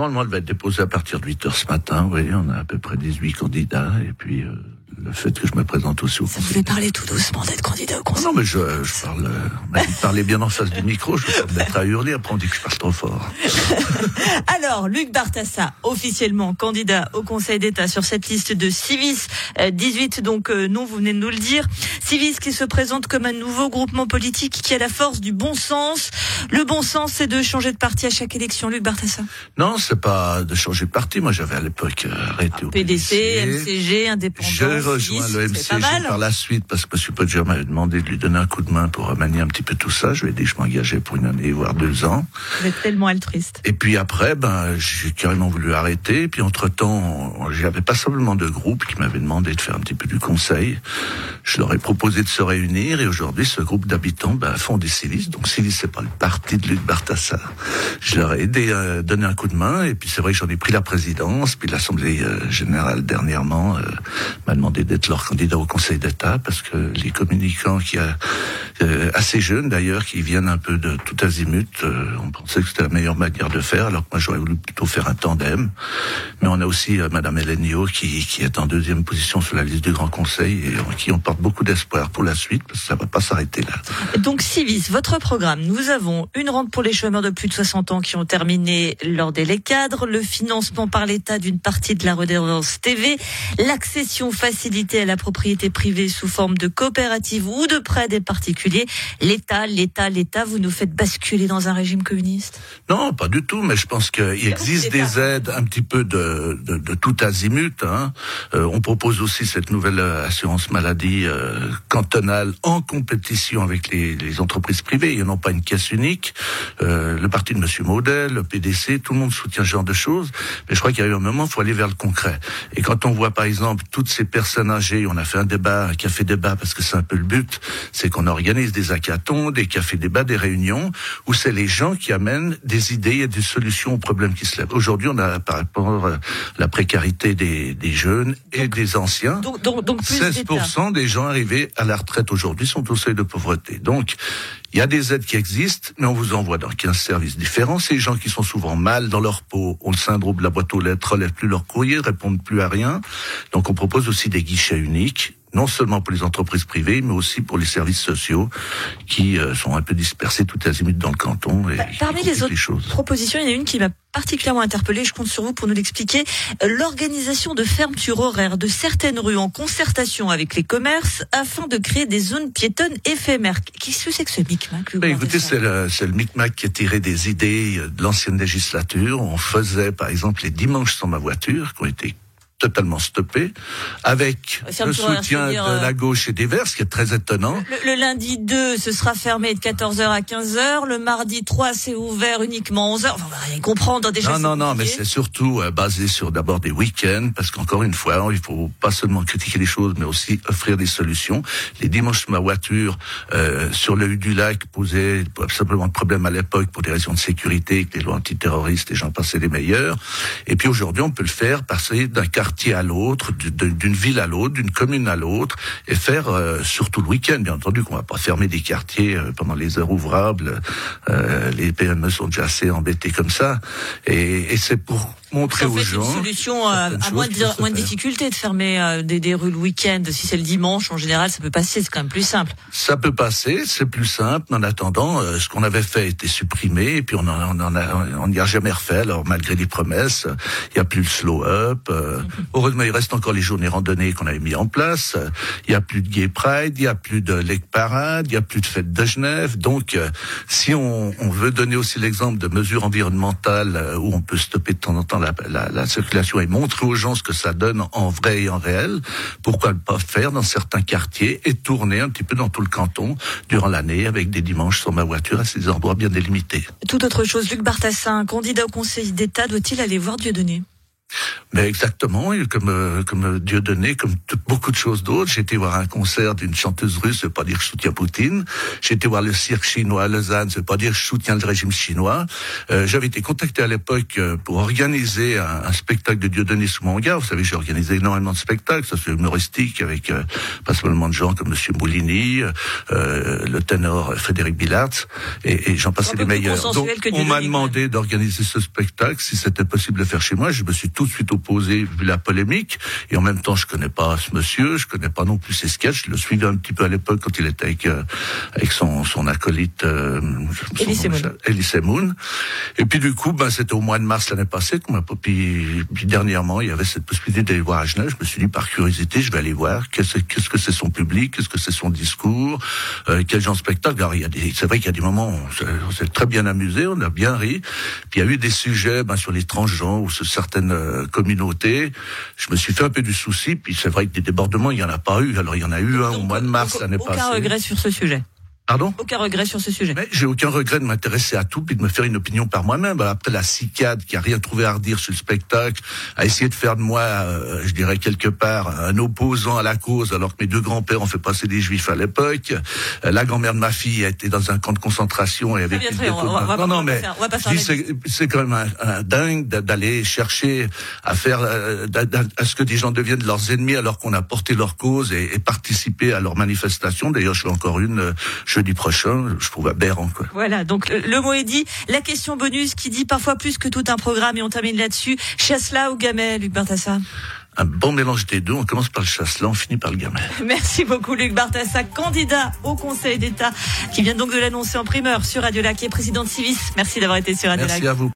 normalement, elle va être déposée à partir de 8 heures ce matin. Oui, on a à peu près 18 candidats. Et puis, euh, le fait que je me présente aussi au Ça vous fait parler tout doucement d'être candidat au conseil. Non, mais je, je parle, euh, on m'a dit de parler bien en face du micro, je vais mettre à hurler, après on dit que je parle trop fort. Alors, Luc Bartassa, officiellement candidat au Conseil d'État sur cette liste de Civis euh, 18, donc euh, non, vous venez de nous le dire. Civis qui se présente comme un nouveau groupement politique qui a la force du bon sens. Le bon sens, c'est de changer de parti à chaque élection, Luc Bartassa. Non, c'est pas de changer de parti. Moi, j'avais à l'époque euh, arrêté au PDC, MCG, indépendant. J'ai rejoint Civis, le MCG par la suite parce que M. Podger m'avait demandé de lui donner un coup de main pour remanier un petit peu tout ça. Je lui ai dit que je m'engageais pour une année, voire deux ans. Vous êtes tellement altruiste. Et puis après, ben, j'ai carrément voulu arrêter. Et puis entre-temps, j'avais pas simplement de groupe qui m'avait demandé de faire un petit peu du conseil. Je leur ai proposé de se réunir et aujourd'hui, ce groupe d'habitants ben, font des Civis. Donc Civis, c'est pas le parti de Luc Bartassa. Je leur ai aidé à donner un coup de main. Et puis c'est vrai que j'en ai pris la présidence. Puis l'Assemblée euh, générale dernièrement euh, m'a demandé d'être leur candidat au Conseil d'État parce que les communicants qui a euh, assez jeunes d'ailleurs, qui viennent un peu de tout azimut, euh, on pensait que c'était la meilleure manière de faire, alors que moi j'aurais voulu plutôt faire un tandem. Mais on a aussi euh, Madame Elenio qui, qui est en deuxième position sur la liste du Grand Conseil et en qui on porte beaucoup d'espoir pour la suite parce que ça va pas s'arrêter là. Donc Civis, votre programme, nous avons une rente pour les chômeurs de plus de 60 ans qui ont terminé leur délai cadre, le financement par l'État d'une partie de la redevance TV, l'accession facilitée à la propriété privée sous forme de coopérative ou de prêt des particuliers. L'État, l'État, l'État, vous nous faites basculer dans un régime communiste? Non, pas du tout, mais je pense qu'il existe des aides un petit peu de, de, de tout azimut. Hein. Euh, on propose aussi cette nouvelle euh, assurance maladie euh, cantonale en compétition avec les, les entreprises privées. Ils n'ont pas une caisse unique. Euh, le parti de Monsieur Maudel, le PDC, tout le monde soutient ce genre de choses. Mais je crois qu'il y a eu un moment, il faut aller vers le concret. Et quand on voit par exemple toutes ces personnes âgées, on a fait un débat, un café débat, parce que c'est un peu le but, c'est qu'on organise des hackathons, des cafés débats, des réunions, où c'est les gens qui amènent des idées et des solutions aux problèmes qui se lèvent. Aujourd'hui, on a par rapport à la précarité des, des jeunes et des anciens, Donc, donc, donc plus d'État. 16% des gens arrivés à la retraite aujourd'hui sont au seuil de pauvreté. Donc, il y a des aides qui existent, mais on vous envoie dans 15 services différents. Ces gens qui sont souvent mal dans leur peau, ont le syndrome de la boîte aux lettres, relèvent plus leur courrier, répondent plus à rien. Donc, on propose aussi des guichets uniques non seulement pour les entreprises privées, mais aussi pour les services sociaux qui euh, sont un peu dispersés tout azimut dans le canton. Et Bah, Parmi les autres propositions, il y en a une qui m'a particulièrement interpellée. Je compte sur vous pour nous l'expliquer. L'organisation de fermeture horaire de certaines rues en concertation avec les commerces afin de créer des zones piétonnes éphémères. Qu'est-ce que c'est que ce micmac Ben, écoutez, c'est le, le micmac qui est tiré des idées de l'ancienne législature. On faisait, par exemple, les dimanches sans ma voiture, qui ont été totalement stoppés, avec le soutien de euh, la gauche et des Verts, ce qui est très étonnant. Le, le lundi 2, ce sera fermé de 14h à 15h. Le mardi 3, c'est ouvert uniquement 11h. Enfin, on va rien comprendre déjà. Non, non, non, mais c'est surtout euh, basé sur d'abord des week-ends, parce qu'encore une fois, il faut pas seulement critiquer les choses, mais aussi offrir des solutions. Les dimanches, ma voiture euh, sur le du lac posait simplement de problème à l'époque pour des raisons de sécurité, que les lois antiterroristes, les gens passaient les meilleurs. Et puis aujourd'hui, on peut le faire passer d'un quartier à l'autre, du- de- d'une ville à l'autre, d'une commune à l'autre, et faire euh, surtout le week-end. Bien entendu, qu'on va pas fermer des quartiers euh, pendant les heures ouvrables. Euh, les PME sont déjà assez embêtés comme ça, et, et c'est pour montrer aux gens. une solution à, moins, de, moins de faire. difficultés de fermer euh, des, des rues le week-end. Si c'est le dimanche, en général, ça peut passer. C'est quand même plus simple. Ça peut passer, c'est plus simple. mais En attendant, euh, ce qu'on avait fait était supprimé, et puis on en, on en a, on n'y a jamais refait. Alors malgré les promesses, il n'y a plus le slow up. euh, heureusement, il reste encore les journées randonnées qu'on avait mis en place. Il n'y a plus de gay pride, il n'y a plus de lake parade, il n'y a plus de fête de Genève. Donc, euh, si on, veut donner aussi l'exemple de mesures environnementales euh, où on peut stopper de temps en temps la circulation et montrer aux gens ce que ça donne en vrai et en réel, pourquoi ne pas faire dans certains quartiers et tourner un petit peu dans tout le canton durant l'année avec des dimanches sur ma voiture à ces endroits bien délimités. Tout autre chose. Luc Bartassin, candidat au Conseil d'État, doit-il aller voir Dieudonné? Mais exactement, comme euh, comme Dieu donné, comme beaucoup de choses d'autres. J'ai été voir un concert d'une chanteuse russe, veut pas dire que je soutiens Poutine. J'ai été voir le cirque chinois à Lausanne, veut pas dire que je soutiens le régime chinois. Euh, J'avais été contacté à l'époque euh, pour organiser un, un, spectacle de Dieu donné sous mon regard. Vous savez, j'ai organisé énormément de spectacles, ça c'est humoristique, avec euh, pas seulement de gens comme Monsieur Moulini, euh, le ténor Frédéric Billard, et, et j'en passais les meilleurs. Donc, on m'a demandé d'organiser ce spectacle, si c'était possible de faire chez moi. Je me suis tout de suite opposé vu la polémique. Et en même temps, je connais pas ce monsieur, je connais pas non plus ses sketchs. Je le suivais un petit peu à l'époque quand il était avec euh, avec son son acolyte euh, Elise Moon. Et puis du coup, ben c'était au mois de mars l'année passée m'a puis, puis dernièrement, il y avait cette possibilité d'aller voir à Genève. Je me suis dit par curiosité, je vais aller voir qu'est-ce qu'est-ce que c'est son public, qu'est-ce que c'est son discours, euh, quel genre de spectacle? Alors il y a des, c'est vrai qu'il y a des moments où on s'est très bien amusé, on a bien ri. Puis il y a eu des sujets ben, sur les transgenres ou sur certaines euh, Je me suis fait un peu du souci, puis c'est vrai que des débordements, il y en a pas eu. Alors il y en a eu un au mois de mars l'année passée. Aucun regret sur ce sujet. Pardon Aucun regret sur ce sujet. Mais j'ai aucun regret de m'intéresser à tout puis de me faire une opinion par moi-même. Après la cicade qui a rien trouvé à redire sur le spectacle, a essayé de faire de moi, euh, je dirais quelque part, un opposant à la cause, alors que mes deux grands-pères ont fait passer des juifs à l'époque. Euh, la grand-mère de ma fille a été dans un camp de concentration et avec une non, non, mais c'est quand même un, dingue d'aller chercher à faire euh, à ce que des gens deviennent leurs ennemis alors qu'on a porté leur cause et, et participé à leur manifestation. D'ailleurs, je fais encore une. Je jeudi prochain, je trouve aberrant. Quoi. Voilà, donc le, mot est dit. La question bonus qui dit parfois plus que tout un programme et on termine là-dessus. Chasselas ou Gamel, Luc Bartassa? Un bon mélange des deux. On commence par le chasselas, on finit par le gamin. Merci beaucoup Luc Bartassa, candidat au Conseil d'État, qui vient donc de l'annoncer en primeur sur Radio Lac et président de Civis. Merci d'avoir été sur Radio Merci à vous.